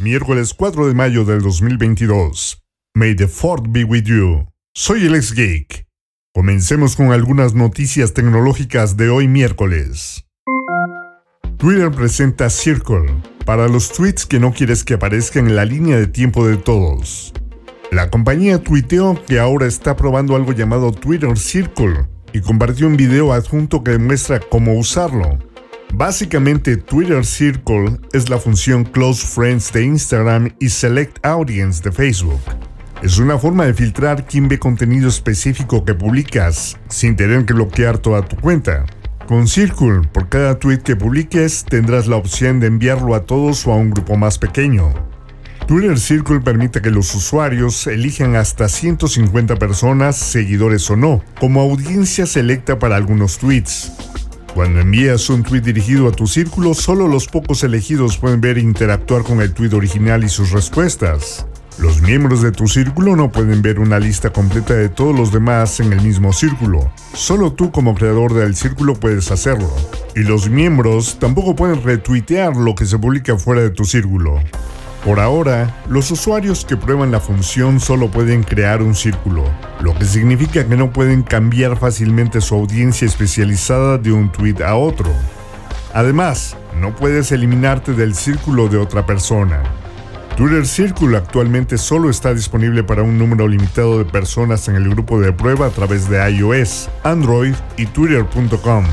miércoles 4 de mayo del 2022. May the Fourth be with you. Soy el ex geek. Comencemos con algunas noticias tecnológicas de hoy miércoles. Twitter presenta Circle para los tweets que no quieres que aparezcan en la línea de tiempo de todos. La compañía tuiteó que ahora está probando algo llamado Twitter Circle y compartió un video adjunto que demuestra cómo usarlo. Básicamente, Twitter Circle es la función Close Friends de Instagram y Select Audience de Facebook. Es una forma de filtrar quién ve contenido específico que publicas, sin tener que bloquear toda tu cuenta. Con Circle, por cada tweet que publiques, tendrás la opción de enviarlo a todos o a un grupo más pequeño. Twitter Circle permite que los usuarios elijan hasta 150 personas, seguidores o no, como audiencia selecta para algunos tweets. Cuando envías un tweet dirigido a tu círculo, solo los pocos elegidos pueden ver e interactuar con el tweet original y sus respuestas. Los miembros de tu círculo no pueden ver una lista completa de todos los demás en el mismo círculo. Solo tú como creador del círculo puedes hacerlo. Y los miembros tampoco pueden retuitear lo que se publica fuera de tu círculo. Por ahora, los usuarios que prueban la función solo pueden crear un círculo, lo que significa que no pueden cambiar fácilmente su audiencia especializada de un tweet a otro. Además, no puedes eliminarte del círculo de otra persona. Twitter Circle actualmente solo está disponible para un número limitado de personas en el grupo de prueba a través de iOS, Android y Twitter.com.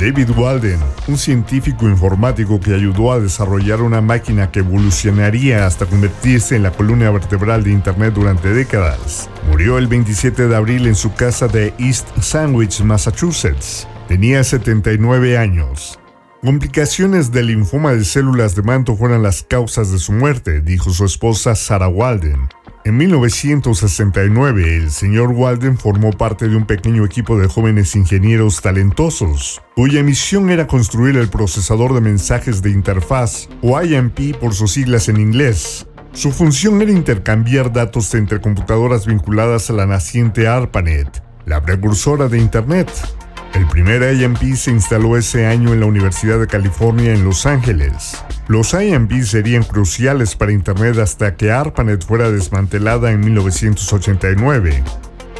David Walden, un científico informático que ayudó a desarrollar una máquina que evolucionaría hasta convertirse en la columna vertebral de Internet durante décadas, murió el 27 de abril en su casa de East Sandwich, Massachusetts. Tenía 79 años. Complicaciones del linfoma de células de manto fueron las causas de su muerte, dijo su esposa Sarah Walden. En 1969, el señor Walden formó parte de un pequeño equipo de jóvenes ingenieros talentosos, cuya misión era construir el procesador de mensajes de interfaz, o IMP por sus siglas en inglés. Su función era intercambiar datos entre computadoras vinculadas a la naciente ARPANET, la precursora de Internet. El primer IMP se instaló ese año en la Universidad de California en Los Ángeles. Los IMP serían cruciales para Internet hasta que ARPANET fuera desmantelada en 1989.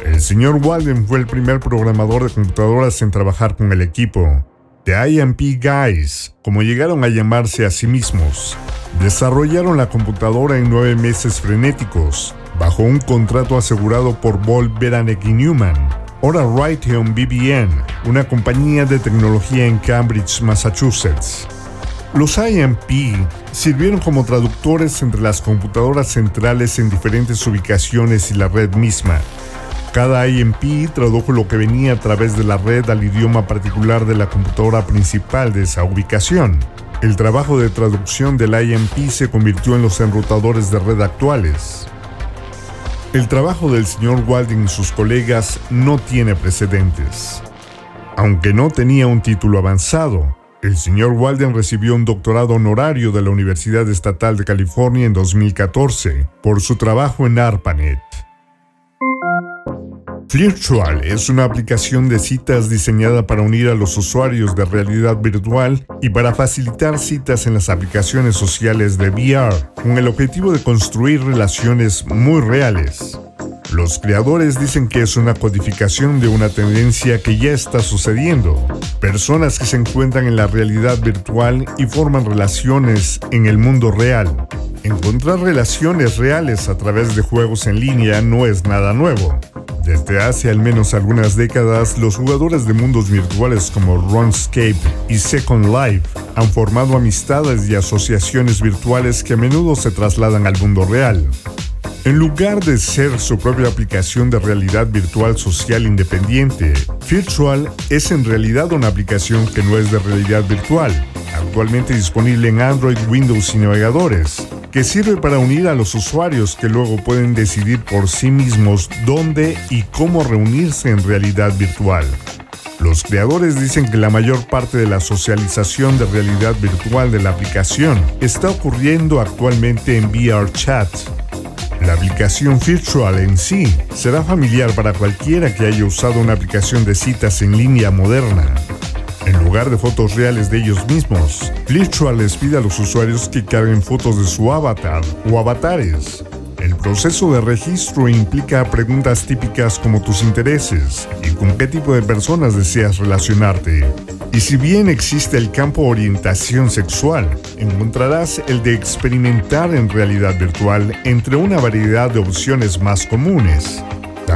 El señor Walden fue el primer programador de computadoras en trabajar con el equipo. The IMP Guys, como llegaron a llamarse a sí mismos, desarrollaron la computadora en nueve meses frenéticos, bajo un contrato asegurado por Bolt Beranek y Newman, Ahora Raytheon BBN, una compañía de tecnología en Cambridge, Massachusetts. Los IMP sirvieron como traductores entre las computadoras centrales en diferentes ubicaciones y la red misma. Cada IMP tradujo lo que venía a través de la red al idioma particular de la computadora principal de esa ubicación. El trabajo de traducción del IMP se convirtió en los enrutadores de red actuales. El trabajo del señor Walden y sus colegas no tiene precedentes. Aunque no tenía un título avanzado, el señor Walden recibió un doctorado honorario de la Universidad Estatal de California en 2014 por su trabajo en ARPANET. Virtual es una aplicación de citas diseñada para unir a los usuarios de realidad virtual y para facilitar citas en las aplicaciones sociales de VR, con el objetivo de construir relaciones muy reales. Los creadores dicen que es una codificación de una tendencia que ya está sucediendo. Personas que se encuentran en la realidad virtual y forman relaciones en el mundo real. Encontrar relaciones reales a través de juegos en línea no es nada nuevo. Desde hace al menos algunas décadas, los jugadores de mundos virtuales como RuneScape y Second Life han formado amistades y asociaciones virtuales que a menudo se trasladan al mundo real. En lugar de ser su propia aplicación de realidad virtual social independiente, Virtual es en realidad una aplicación que no es de realidad virtual, actualmente disponible en Android, Windows y navegadores, que sirve para unir a los usuarios que luego pueden decidir por sí mismos dónde y cómo reunirse en realidad virtual. Los creadores dicen que la mayor parte de la socialización de realidad virtual de la aplicación está ocurriendo actualmente en VRChat. La aplicación Virtual en sí será familiar para cualquiera que haya usado una aplicación de citas en línea moderna. En lugar de fotos reales de ellos mismos, Virtual les pide a los usuarios que carguen fotos de su avatar o avatares. El proceso de registro implica preguntas típicas como tus intereses y con qué tipo de personas deseas relacionarte. Y si bien existe el campo orientación sexual, encontrarás el de experimentar en realidad virtual entre una variedad de opciones más comunes.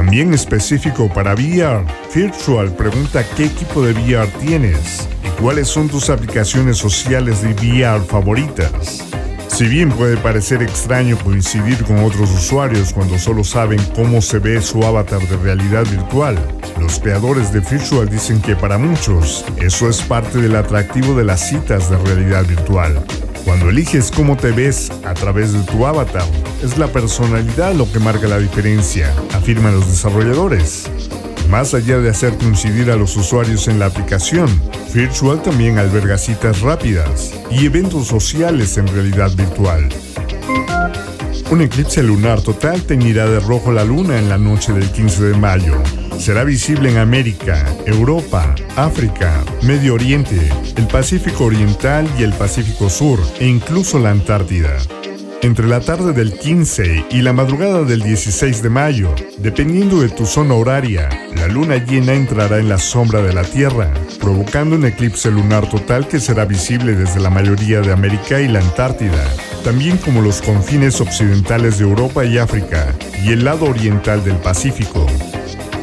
También específico para VR, Virtual pregunta qué equipo de VR tienes y cuáles son tus aplicaciones sociales de VR favoritas. Si bien puede parecer extraño coincidir con otros usuarios cuando solo saben cómo se ve su avatar de realidad virtual, los creadores de Virtual dicen que para muchos eso es parte del atractivo de las citas de realidad virtual. Cuando eliges cómo te ves a través de tu avatar, es la personalidad lo que marca la diferencia, afirman los desarrolladores. Más allá de hacer coincidir a los usuarios en la aplicación, Virtual también alberga citas rápidas y eventos sociales en realidad virtual. Un eclipse lunar total teñirá de rojo la luna en la noche del 15 de mayo. Será visible en América, Europa, África, Medio Oriente, el Pacífico Oriental y el Pacífico Sur, e incluso la Antártida. Entre la tarde del 15 y la madrugada del 16 de mayo, dependiendo de tu zona horaria, la luna llena entrará en la sombra de la Tierra, provocando un eclipse lunar total que será visible desde la mayoría de América y la Antártida, también como los confines occidentales de Europa y África, y el lado oriental del Pacífico.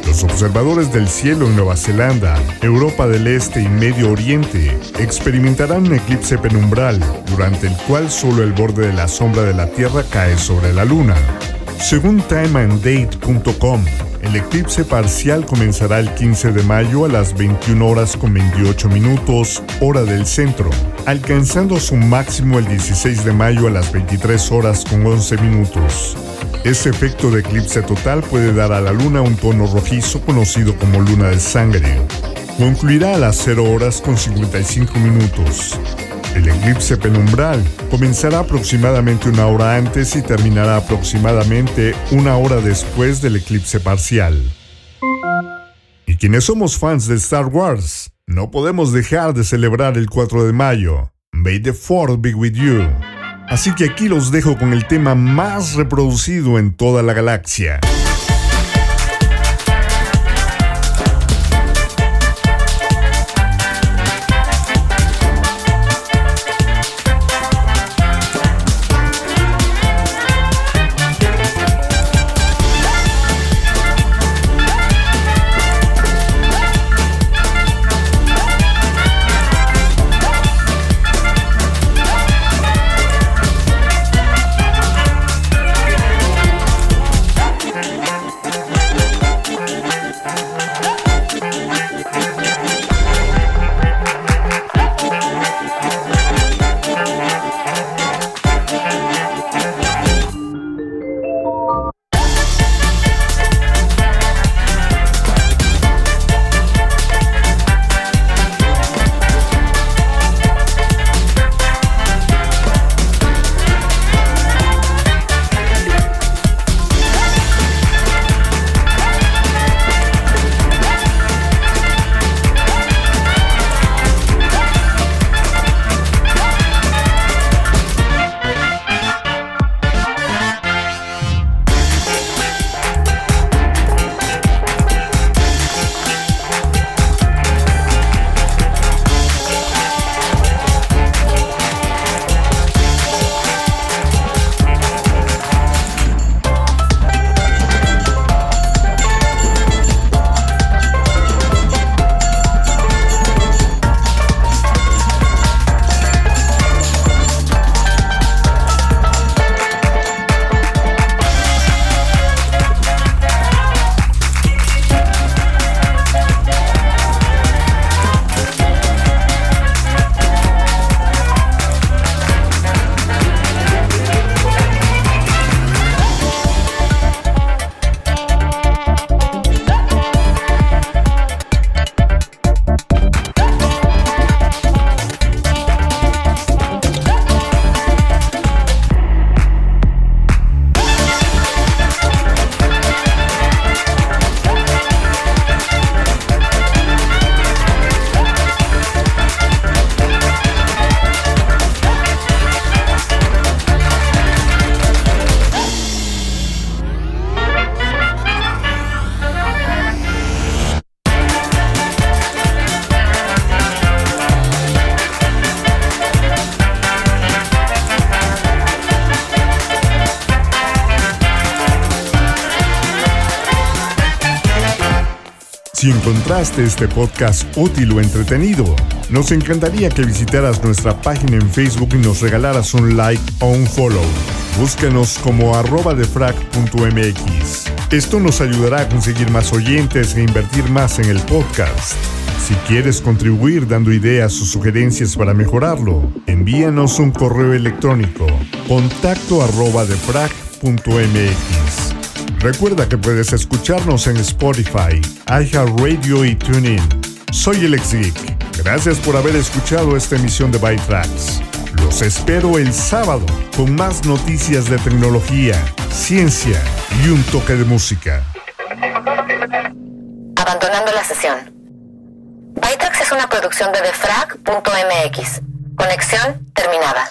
Los observadores del cielo en Nueva Zelanda, Europa del Este y Medio Oriente experimentarán un eclipse penumbral, durante el cual solo el borde de la sombra de la Tierra cae sobre la Luna. Según timeanddate.com, el eclipse parcial comenzará el 15 de mayo a las 21 horas con 28 minutos, hora del centro, alcanzando su máximo el 16 de mayo a las 23 horas con 11 minutos. Ese efecto de eclipse total puede dar a la luna un tono rojizo conocido como luna de sangre. Concluirá a las 0 horas con 55 minutos. El eclipse penumbral comenzará aproximadamente una hora antes y terminará aproximadamente una hora después del eclipse parcial. Y quienes somos fans de Star Wars, no podemos dejar de celebrar el 4 de mayo. May the Fourth be with you. Así que aquí los dejo con el tema más reproducido en toda la galaxia. Si encontraste este podcast útil o entretenido, nos encantaría que visitaras nuestra página en Facebook y nos regalaras un like o un follow. Búsquenos como arroba defrag.mx. Esto nos ayudará a conseguir más oyentes e invertir más en el podcast. Si quieres contribuir dando ideas o sugerencias para mejorarlo, envíanos un correo electrónico contacto arroba defrag.mx. Recuerda que puedes escucharnos en Spotify, iHeartRadio y TuneIn. Soy el Geek. Gracias por haber escuchado esta emisión de Byte. Los espero el sábado con más noticias de tecnología, ciencia y un toque de música. Abandonando la sesión. Bytrax es una producción de defrag.mx. Conexión terminada.